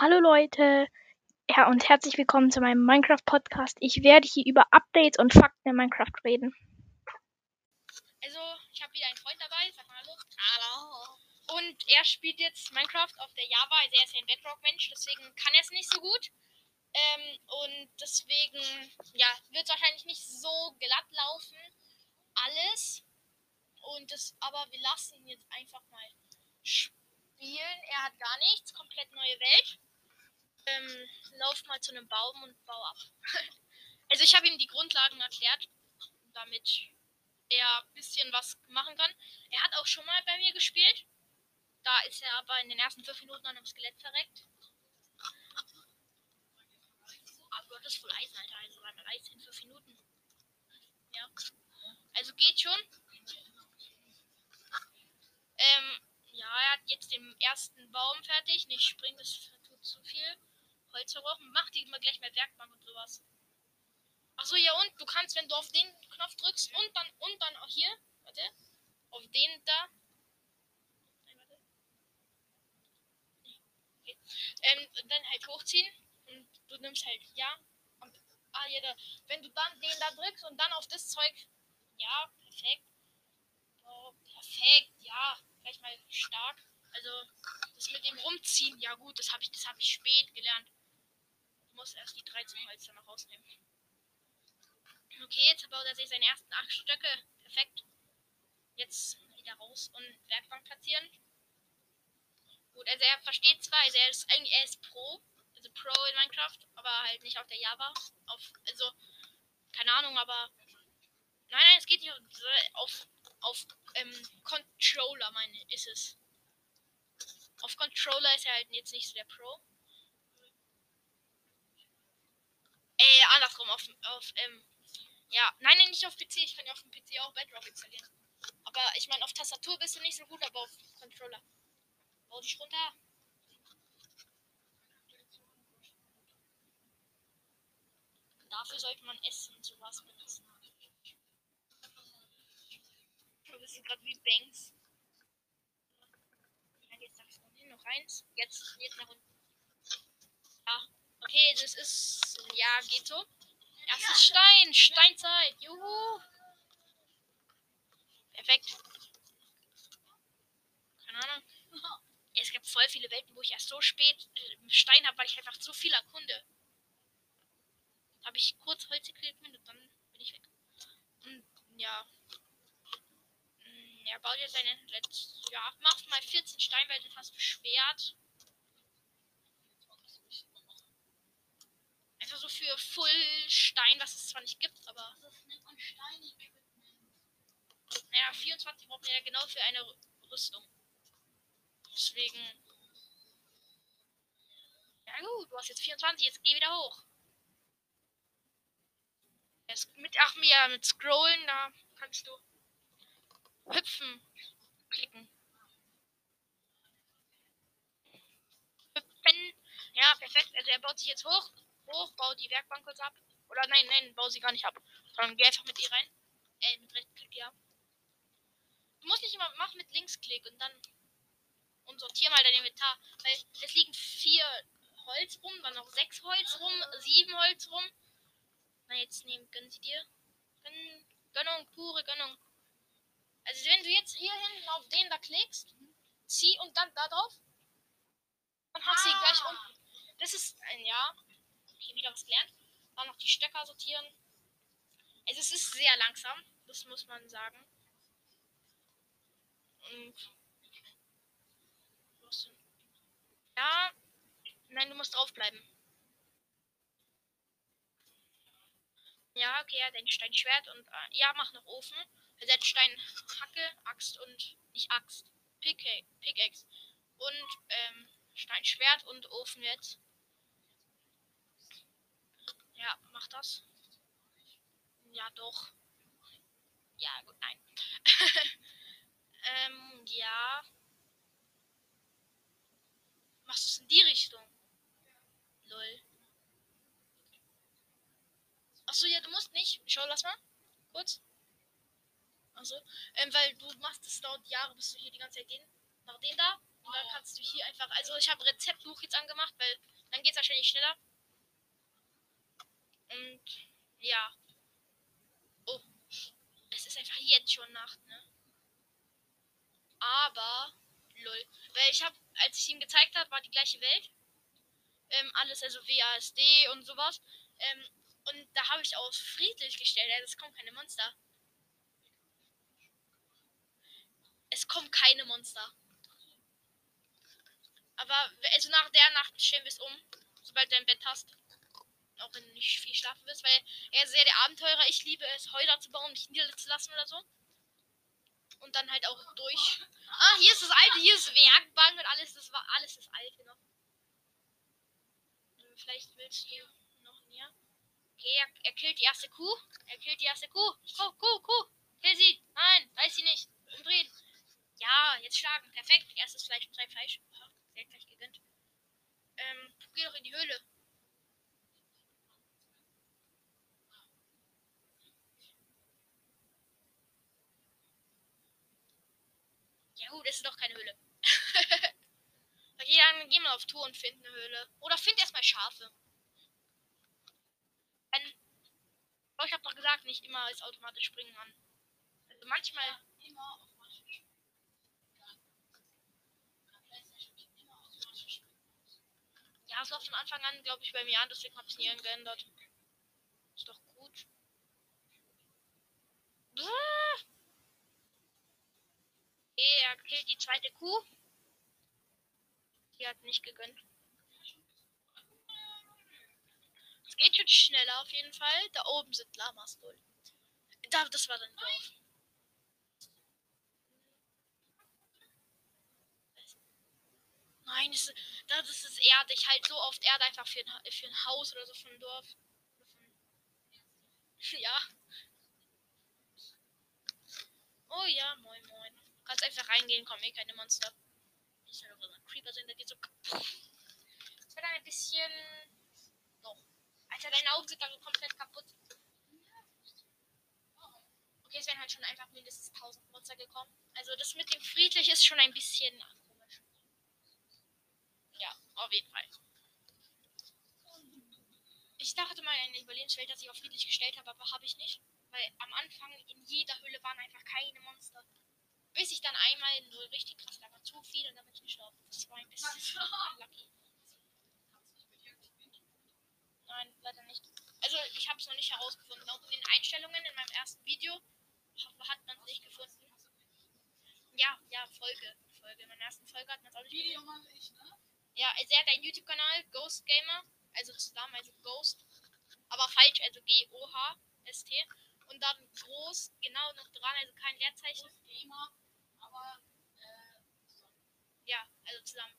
Hallo Leute ja, und herzlich willkommen zu meinem Minecraft-Podcast. Ich werde hier über Updates und Fakten in Minecraft reden. Also, ich habe wieder einen Freund dabei. Sag mal hallo. Hallo. Und er spielt jetzt Minecraft auf der Java. Also, er ist ja ein Bedrock-Mensch, deswegen kann er es nicht so gut. Ähm, und deswegen, ja, wird es wahrscheinlich nicht so glatt laufen. Alles. Und das, aber wir lassen ihn jetzt einfach mal spielen. Er hat gar nichts. Komplett neue Welt ähm, lauf mal zu einem Baum und bau ab. also ich habe ihm die Grundlagen erklärt, damit er ein bisschen was machen kann. Er hat auch schon mal bei mir gespielt. Da ist er aber in den ersten fünf Minuten an einem Skelett verreckt. Aber das ist voll Eisen, Alter. Also einmal Eis in fünf Minuten. Ja. Also geht schon. Ähm, ja, er hat jetzt den ersten Baum fertig. Nicht springen, das tut zu viel. Holz verbrauchen. Mach die mal gleich mehr Werkbank und sowas. Achso, ja, und du kannst, wenn du auf den Knopf drückst und dann, und dann auch hier, warte, auf den da. Nein, warte. Okay. Ähm, dann halt hochziehen und du nimmst halt, ja. Und, ah, ja, da, wenn du dann den da drückst und dann auf das Zeug, ja, perfekt. Oh, perfekt, ja, gleich mal stark. Also, das mit dem Rumziehen, ja gut, das habe ich, das habe ich spät gelernt muss erst die 13 Holz noch rausnehmen. Okay, jetzt baut er sich seine ersten 8 Stöcke. Perfekt. Jetzt wieder raus und Werkbank platzieren. Gut, also er versteht zwar, also er ist eigentlich er ist Pro, also Pro in Minecraft, aber halt nicht auf der Java. Auf, also, keine Ahnung, aber. Nein, nein, es geht nicht auf, auf ähm, Controller, meine ist es. Auf Controller ist er halt jetzt nicht so der Pro. Äh, andersrum, auf, auf, ähm, ja, nein, nein, nicht auf PC, ich kann ja auf dem PC auch Bedrock installieren. Aber ich meine, auf Tastatur bist du nicht so gut, aber auf Controller. Bau dich runter. Dafür sollte man Essen und sowas benutzen. Du bist gerade wie Banks. Jetzt sagst du noch eins. Jetzt, jetzt nach unten. Ja. Okay, das ist. Ja, geht so. Erstes Stein. Steinzeit. Juhu. Perfekt. Keine Ahnung. Es gibt voll viele Welten, wo ich erst so spät äh, Stein habe, weil ich einfach zu viel erkunde. Habe ich kurz Holz gekriegt und dann bin ich weg. Und ja. Er baut jetzt seine letzte. Ja, mach mal 14 Stein, weil dann hast Schwert. Einfach so für Full Stein, was es zwar nicht gibt, aber. Das nennt man Stein-Equipment. Naja, 24 braucht man ja genau für eine Rüstung. Deswegen. Ja gut, du hast jetzt 24, jetzt geh wieder hoch. Jetzt mit, ach ja, mit Scrollen, da kannst du hüpfen, klicken. Hüpfen. Ja, perfekt. Also er baut sich jetzt hoch hoch, bau die Werkbank kurz ab. Oder nein, nein, bau sie gar nicht ab. Sondern geh einfach mit ihr rein. Äh, mit Rechtsklick, ja. Du musst nicht immer, mach mit Linksklick und dann und sortier mal dein Inventar. Weil es liegen vier Holz rum, dann noch sechs Holz rum, sieben Holz rum. Na, jetzt nehmen, gönnen sie dir. Gönn, Gönnung, pure Gönnung. Also wenn du jetzt hier hinten auf den da klickst, zieh und dann da drauf, dann hast du ah. sie gleich unten. Das ist ein Ja hier wieder was gelernt. Dann noch die Stöcker sortieren. Also es ist sehr langsam, das muss man sagen. Und ja, nein, du musst draufbleiben. Ja, okay, er hat ein Steinschwert und äh, ja, mach noch Ofen. Er hat Steinhacke, Axt und nicht Axt, Pickaxe und ähm, Steinschwert und Ofen jetzt. Ja, mach das. Ja, doch. Ja, gut, nein. ähm, ja. Machst du es in die Richtung? Lol. Achso, ja, du musst nicht. Schau, lass mal. Kurz. Achso. Ähm, weil du machst es dauert Jahre, bis du hier die ganze Zeit den, nach den da Und dann kannst du hier einfach, also ich habe Rezeptbuch jetzt angemacht, weil dann geht es wahrscheinlich schneller. Und ja. Oh, es ist einfach jetzt schon Nacht, ne? Aber, lol. Weil ich habe, als ich ihm gezeigt habe, war die gleiche Welt. Ähm, alles, also WASD und sowas. Ähm, und da habe ich auf friedlich gestellt. Es kommen keine Monster. Es kommen keine Monster. Aber also nach der Nacht stellen wir es um, sobald du ein Bett hast. Auch wenn du nicht viel schlafen wirst, weil er ist sehr der Abenteurer. Ich liebe es, Häuser zu bauen, nicht niederzulassen oder so. Und dann halt auch durch. Ah, hier ist das alte, hier ist Werkbank und alles, das war alles das alte noch. Vielleicht willst du noch näher. Okay, er, er killt die erste Kuh. Er killt die erste Kuh. Kuh, Kuh, Kuh. Kill sie. Nein, weiß sie nicht. Umdrehen. Ja, jetzt schlagen. Perfekt. Erstes Fleisch, zwei Fleisch. Sehr gleich gegönnt. Ähm, geh doch in die Höhle. Ja gut, ist doch keine Höhle. okay, dann geh mal auf Tour und find eine Höhle. Oder find erstmal Schafe. Wenn, oh, ich hab doch gesagt, nicht immer ist automatisch springen an. Also manchmal. Immer automatisch. Ja, es war von Anfang an, glaube ich, bei mir an, deswegen habe ich es nie geändert. Ist doch gut. Ah! Okay, er killt die zweite Kuh. Die hat nicht gegönnt. Es geht schon schneller auf jeden Fall. Da oben sind Lamas wohl. Da, das war dann Dorf. Nein, das, das ist erdig. Halt so oft Erde einfach für ein, für ein Haus oder so von einem Dorf. Ja. Oh ja, moin moin. Kannst einfach reingehen, kommen eh keine Monster. Ich soll doch ein Creeper sein, der geht so kaputt. Das wird ein bisschen. Doch. Alter, deine Augen sind dann komplett kaputt. Okay, es wären halt schon einfach mindestens 1000 Monster gekommen. Also das mit dem friedlich ist schon ein bisschen komisch. Ja, auf jeden Fall. Ich dachte mal in Überlebenswelt, dass ich auf friedlich gestellt habe, aber habe ich nicht. Weil am Anfang in jeder Höhle waren einfach keine Monster. Bis ich dann einmal so richtig krass, da war zu viel und dann bin ich gestorben. Das war ein bisschen unlucky. Nein, leider nicht. Also ich habe es noch nicht herausgefunden. Auch in den Einstellungen in meinem ersten Video hat man es nicht gefunden. Ja, ja, Folge. Folge. In meiner ersten Folge hat man es auch nicht Video mache ich, ne? Ja, also er hat einen YouTube-Kanal, Ghost Gamer. Also zusammen, also Ghost. Aber falsch, also G-O-H-S-T. Und dann groß, genau noch dran, also kein Leerzeichen. Gamer, aber äh, Ja, also zusammen.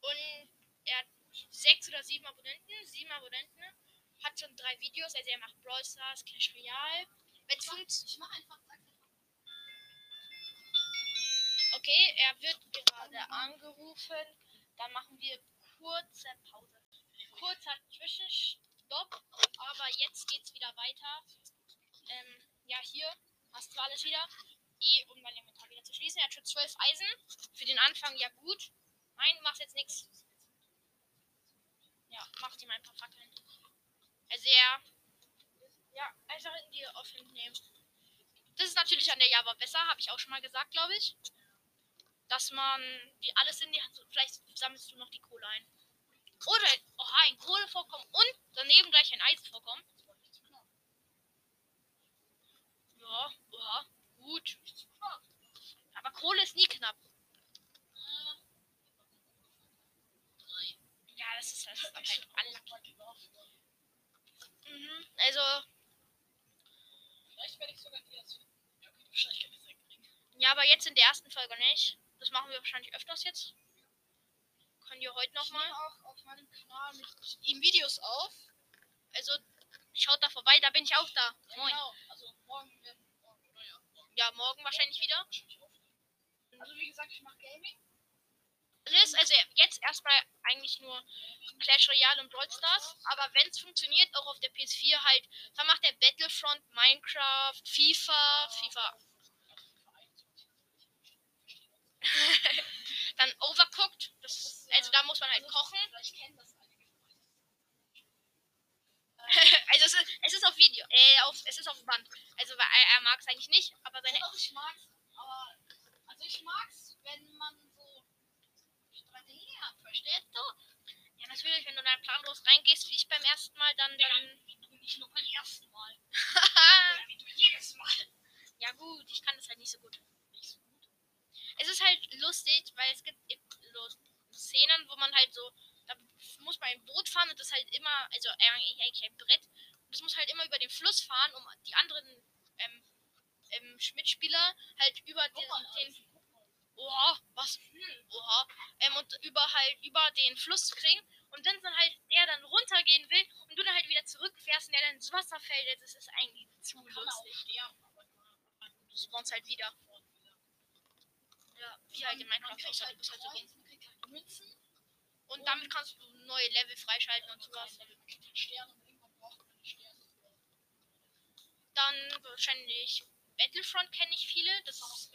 Und er hat sechs oder sieben Abonnenten, sieben Abonnenten, hat schon drei Videos, also er macht Brawl Stars, Clash Royale. Wenn es funktioniert. ich mache einfach. Okay, er wird gerade angerufen. Dann machen wir kurze Pause. Kurzer Zwischenstopp, aber jetzt geht's wieder weiter. Ähm, ja, hier hast du alles wieder. E, um dein Wieder zu schließen. Er hat schon zwölf Eisen. Für den Anfang ja gut. Nein, du machst jetzt nichts. Ja, macht ihm ein paar Fackeln. Also er. Ja, einfach in die Offen nehmen. Das ist natürlich an der Java besser, habe ich auch schon mal gesagt, glaube ich. Dass man die alles in die Hand. Vielleicht sammelst du noch die Kohle ein. Oder oha, ein Kohlevorkommen und daneben gleich ein Eisvorkommen. Ja, oha, gut. Aber Kohle ist nie knapp. Ja, das ist, das ist halt unlucky. Mhm, also, Vielleicht werde ich sogar die jetzt. Ja, okay, wahrscheinlich kann ich es ja, aber jetzt in der ersten Folge nicht. Das machen wir wahrscheinlich öfters jetzt. Können wir heute Ich nehme nochmal. auch auf meinem Kanal mit ihm Videos auf. Also, schaut da vorbei, da bin ich auch da. Ja, Moin. Genau, also morgen werden. Morgen, oder ja, morgen. Ja, morgen wahrscheinlich wieder. Also wie gesagt, ich mache Gaming. Riss, also jetzt erstmal eigentlich nur Clash Royale und Brawl Stars, aber wenn es funktioniert, auch auf der PS4 halt, dann macht der Battlefront, Minecraft, FIFA, FIFA. dann Overcooked, das, also da muss man halt also, kochen. also es ist, es ist auf Video, äh, auf, es ist auf Band. Also er, er mag es eigentlich nicht, aber seine. Doch, ich mag's, aber also ich mag's, wenn man so Strategie hat, verstehst du? Ja, natürlich, wenn du da planlos reingehst, wie ich beim ersten Mal, dann. dann Wie du nicht nur beim ersten Mal. Oder wie du jedes Mal. ja, gut, ich kann das halt nicht so gut. Nicht so gut. Es ist halt lustig, weil es gibt so Szenen, wo man halt so. Da muss man ein Boot fahren und das halt immer. Also eigentlich ein Brett. Und das muss halt immer über den Fluss fahren, um die anderen ähm, ähm, Mitspieler halt über den. den mal. Oha, was? Oha. Ähm, und über halt über den Fluss kriegen. Und wenn dann halt der dann runtergehen will und du dann halt wieder zurückfährst und der dann ins Wasser fällt, das ist eigentlich zu kann lustig. sterben, Du spawnst halt wieder. Ja, wie halt in Minecraft auch, halt halt so kriegt halt Münzen. Und damit kannst du neue Level freischalten und sowas. Halt. Dann wahrscheinlich Battlefront kenne ich viele. Das ist,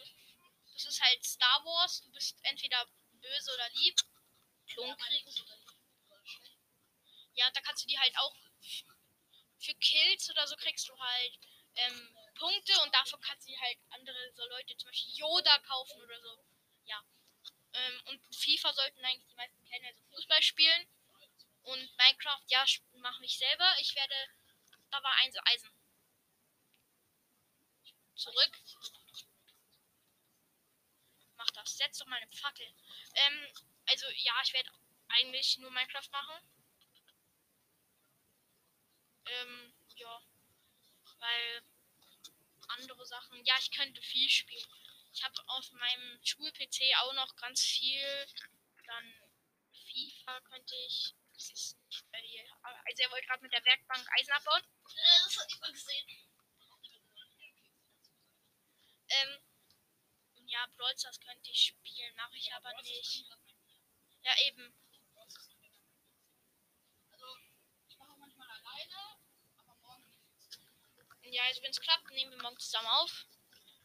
das ist halt Star Wars. Du bist entweder böse oder lieb. Klonkrieg. Ja, da kannst du die halt auch für Kills oder so kriegst du halt ähm, Punkte und dafür kannst du halt andere so Leute, zum Beispiel Yoda kaufen oder so. Ja. Ähm, und FIFA sollten eigentlich die meisten kennen, also Fußball spielen. Und Minecraft, ja, mache ich selber. Ich werde. Da war eins Eisen. Zurück. Das. Setz doch mal eine Fackel. Ähm, also ja, ich werde eigentlich nur Minecraft machen. Ähm, ja. Weil andere Sachen. Ja, ich könnte viel spielen. Ich habe auf meinem Schul-PC auch noch ganz viel. Dann FIFA könnte ich. Ist dir. Also er wollte gerade mit der Werkbank Eisen abbauen. Äh, das hat niemand gesehen. Ähm, Brawl Stars könnte ich spielen, mache ich aber nicht. Ja, eben. Also, ich mache manchmal alleine, aber morgen nicht. Ja, also wenn es klappt, nehmen wir morgen zusammen auf.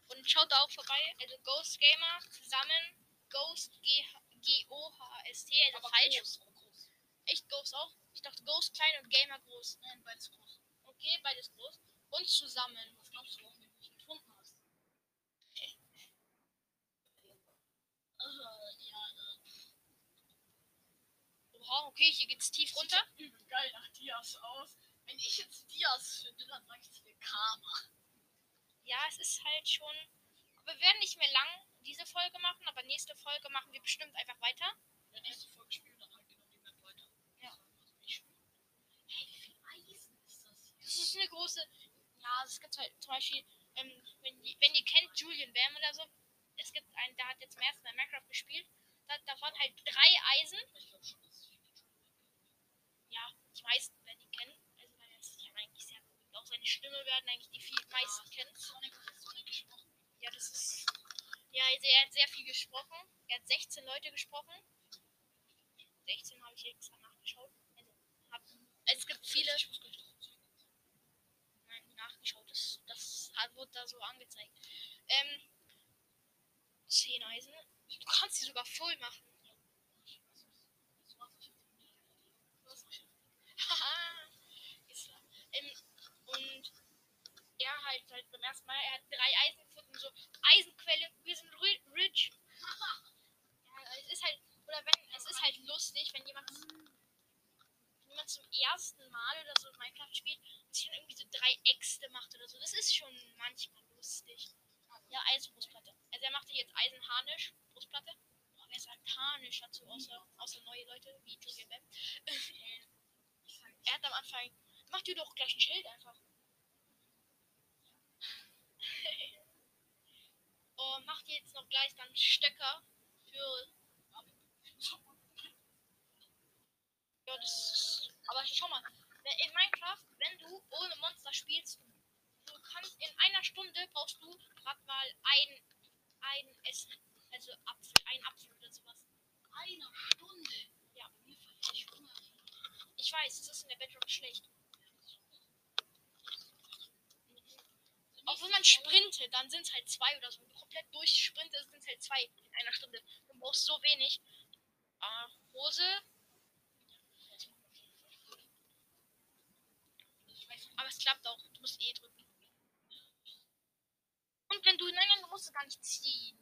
Und schaut da auch vorbei. Also Ghost Gamer zusammen. Ghost G-O-H-S-T, also Aber falsch. groß, groß. Echt Ghost auch? Ich dachte Ghost klein und Gamer groß. Nein, beides groß. Okay, beides groß. Und zusammen. Was glaubst du, warum du mich gefunden hast? Also, ja, Oha, okay, hier geht's tief runter. Sieht ja übel geil nach Dias aus. Wenn ich jetzt Dias finde, dann sag ich dir Karma. Ja, es ist halt schon. Aber wir werden nicht mehr lang diese Folge machen, aber nächste Folge machen wir bestimmt einfach weiter. Wenn nächste Folge spielen, dann halt genau die Map weiter. Ja. Also spielen. Hey, wie viel Eisen ist das hier? Das ist eine große. Ja, es gibt halt zum Beispiel, ähm, wenn, ihr- wenn ihr kennt Julian Bam oder so, es gibt einen, der hat jetzt zum ersten Mal Minecraft gespielt. Da, da waren halt drei Eisen. Ich glaube schon Ja, die meisten werden ihn kennen. Also, weil er ist ja eigentlich sehr berühmt. Auch seine Stimme werden eigentlich die viel meisten kennen. Sonic hat Sonic gesprochen. Ja, das ist. Ja, also er hat sehr viel gesprochen. Er hat 16 Leute gesprochen. 16 habe ich extra nachgeschaut. Also, hab, also es gibt viele. Nein, nachgeschaut. Das, das hat, wurde da so angezeigt. Ähm, 10 Eisen. Du kannst sie sogar voll machen. Ich weiß nicht. Das war's. Ich hab die mega Idee. Das ist Haha. Ist er. ähm, und er beim ersten Mal, er hat drei Eisen gefunden. So, Eisenquelle, wir sind ri- rich. ja, es ist halt, oder wenn, es ist halt lustig, wenn jemand, wenn jemand zum ersten Mal oder so Minecraft spielt und sich dann irgendwie so drei Äxte macht oder so. Das ist schon manchmal lustig. Ja, Eisenbrustplatte. Also er machte jetzt Eisenharnisch, Brustplatte. Aber wer sagt Harnisch dazu, außer, außer neue Leute wie Julian Er hat am Anfang, mach dir doch gleich ein Schild einfach. oh, mach dir jetzt noch gleich dann Stöcker für. Ja, das ist. Aber schau mal, in Minecraft, wenn du ohne Monster spielst, du kannst in einer Stunde brauchst du gerade mal ein, ein Essen. Also Apfel, ein Apfel oder sowas. einer Stunde. Ja. Mir ich Hunger. Ich weiß, es ist in der Bedrock schlecht. Auch wenn sprintet, dann sind es halt zwei oder so. Wenn du komplett durchsprintest, sind es halt zwei in einer Stunde. Du brauchst so wenig. Ah, Hose. Aber es klappt auch. Du musst eh drücken. Und wenn du, nein, nein, du musst es gar nicht ziehen.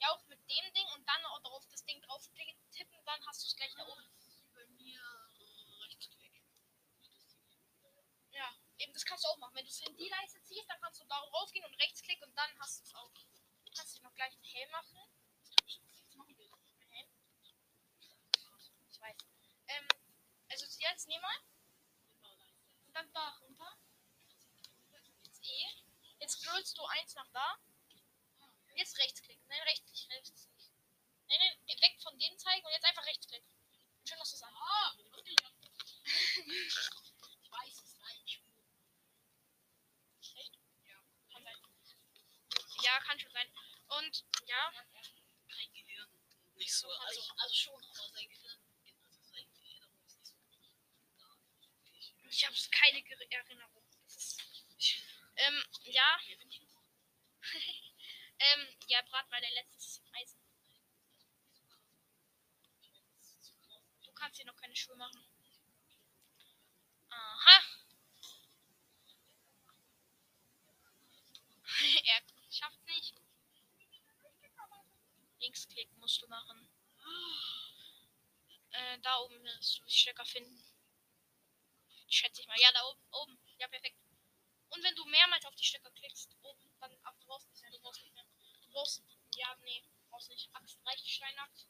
Ja, auch mit dem Ding und dann auch auf das Ding drauf tippen, dann hast du es gleich da oben. Bei mir Rechtsklick. Ja, eben, das kannst du auch machen. Wenn du es in die Leiste ziehst, dann kannst du da raufgehen und rechtsklick und dann hast du es auch. Du kannst dir noch gleich einen Helm machen. Ein Helm. Ich weiß. Ähm, also jetzt nehmen wir und dann da runter. Jetzt E. Jetzt scrollst du eins nach da. Jetzt rechtsklick. Nein, rechtsklick, rechtsklick. Nein, nein, weg von dem zeigen und jetzt einfach rechtsklick. Schön, dass du es an. Ah, wirklich. Ich weiß es gleich. Echt? Ja, kann sein. Ja, kann schon sein. Und ja, Kein Gehirn. Nicht so. Also, also schon, aber sein Gehirn. Also ich habe keine Ger- Erinnerung. Ähm, ja. ähm, ja, brat mal dein letztes Eisen. Du kannst hier noch keine Schuhe machen. Aha. er schafft nicht. Linksklick musst du machen. Äh, da oben wirst du die Stecker finden. Schätze ich mal. Ja, da oben. Oben. Ja, perfekt. Und wenn du mehrmals auf die Stecker klickst, oben, dann ab, du brauchst nicht mehr. Du brauchst nicht mehr. Du brauchst. Ja, nee, brauchst nicht. Axt reicht, Steinaxt.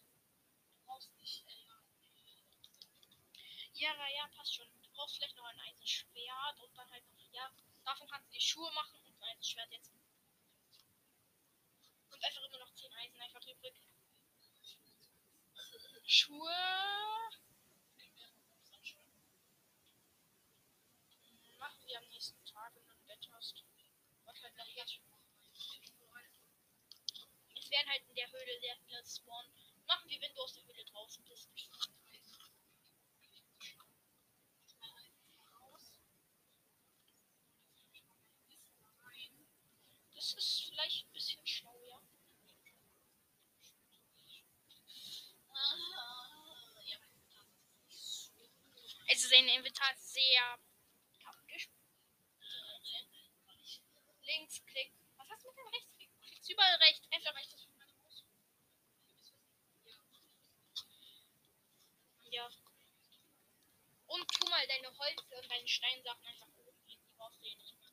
Du brauchst nicht. Äh, ja, ja, ja, passt schon. Du brauchst vielleicht noch ein Eisenschwert und dann halt noch. Ja, davon kannst du die Schuhe machen und ein Eisenschwert jetzt. Und einfach immer noch 10 Eisen einfach übrig. Schuhe. Machen wir am nächsten Tag, wenn du ein Bett hast. Was halt noch jetzt. Es werden halt in der Höhle sehr viele spawnen. Machen wir, wenn du aus der Höhle draußen bist. Das ist vielleicht ein bisschen schlau, ja. Sein Inventar sehr praktisch. Links, Klick. Was hast du mit dem Rechtsklick? Du klickst überall rechts. Einfach rechts. Ja. Und tu mal deine Holz und deine Steinsachen einfach oben hin. Die brauchst du eh nicht mehr.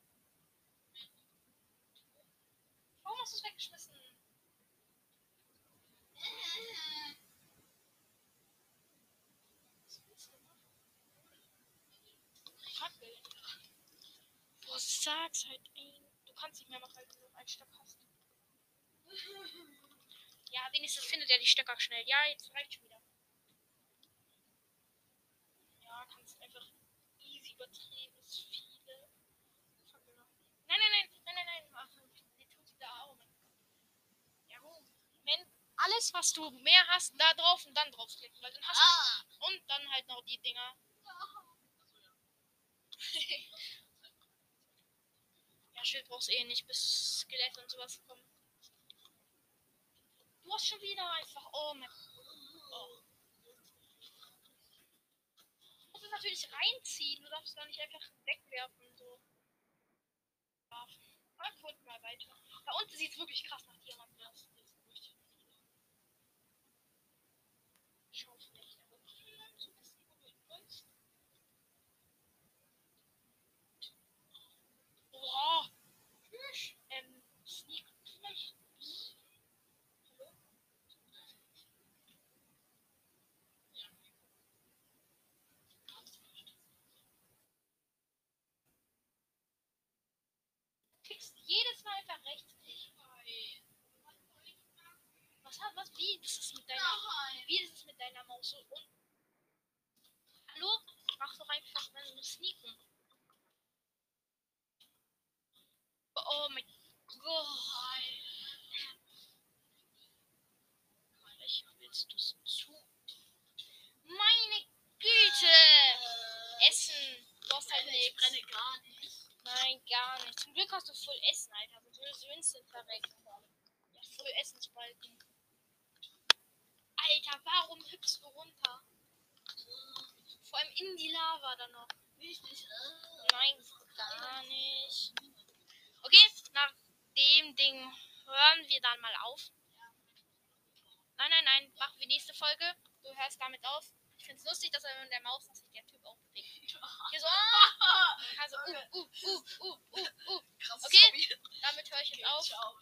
Warum hast du es weggeschmissen? Was willst du machen? Fackel. Boah, sag's halt ein. Du kannst nicht mehr machen, weil du nur einen Stock hast. Ja, wenigstens findet er die Stöcker schnell. Ja, jetzt reicht schon wieder. Ja, kannst einfach easy übertrieben viele. Nein, nein, nein, nein, nein, nein. Ach, die tut wieder Augen. Ja, gut. Wenn alles, was du mehr hast, da drauf und dann draufklicken, weil dann hast Ah! du. Und dann halt noch die Dinger. Schild brauchst eh nicht, bis Skelett und sowas kommen. Du hast schon wieder einfach. Oh mein. Oh. Du musst natürlich reinziehen. Du darfst gar nicht einfach wegwerfen. So. Ja. Guck mal weiter. Da unten sieht es wirklich krass nach Diamanten aus. Schaufläche. Aber so ein bisschen überholst. Oha! Ähm, Sneak vielleicht? Hallo? Klickst jedes Mal einfach rechts. Was hat was? Wie? Ist mit deiner. Wie ist mit deiner Maus und. Hallo? Mach doch einfach eine Sneaken. Oh mein Gott. Welcher willst du es zu? Meine Güte! Essen. Du hast halt Ich brenne gar nicht. Nein, gar nicht. Zum Glück hast du voll Essen, Alter. Du würdest instant verrecken. Ja, voll Essensbalken. Alter, warum hüpfst du runter? Vor allem in die Lava dann noch. Nein, gar nicht. Okay, nach dem Ding hören wir dann mal auf. Nein, nein, nein, machen wir nächste Folge. Du hörst damit auf. Ich finde es lustig, dass er mit der Maus, sich Typ hier so. Also, uh, uh, uh, uh, uh, uh. Krasses okay, Hobby. damit höre ich jetzt auf. Ciao.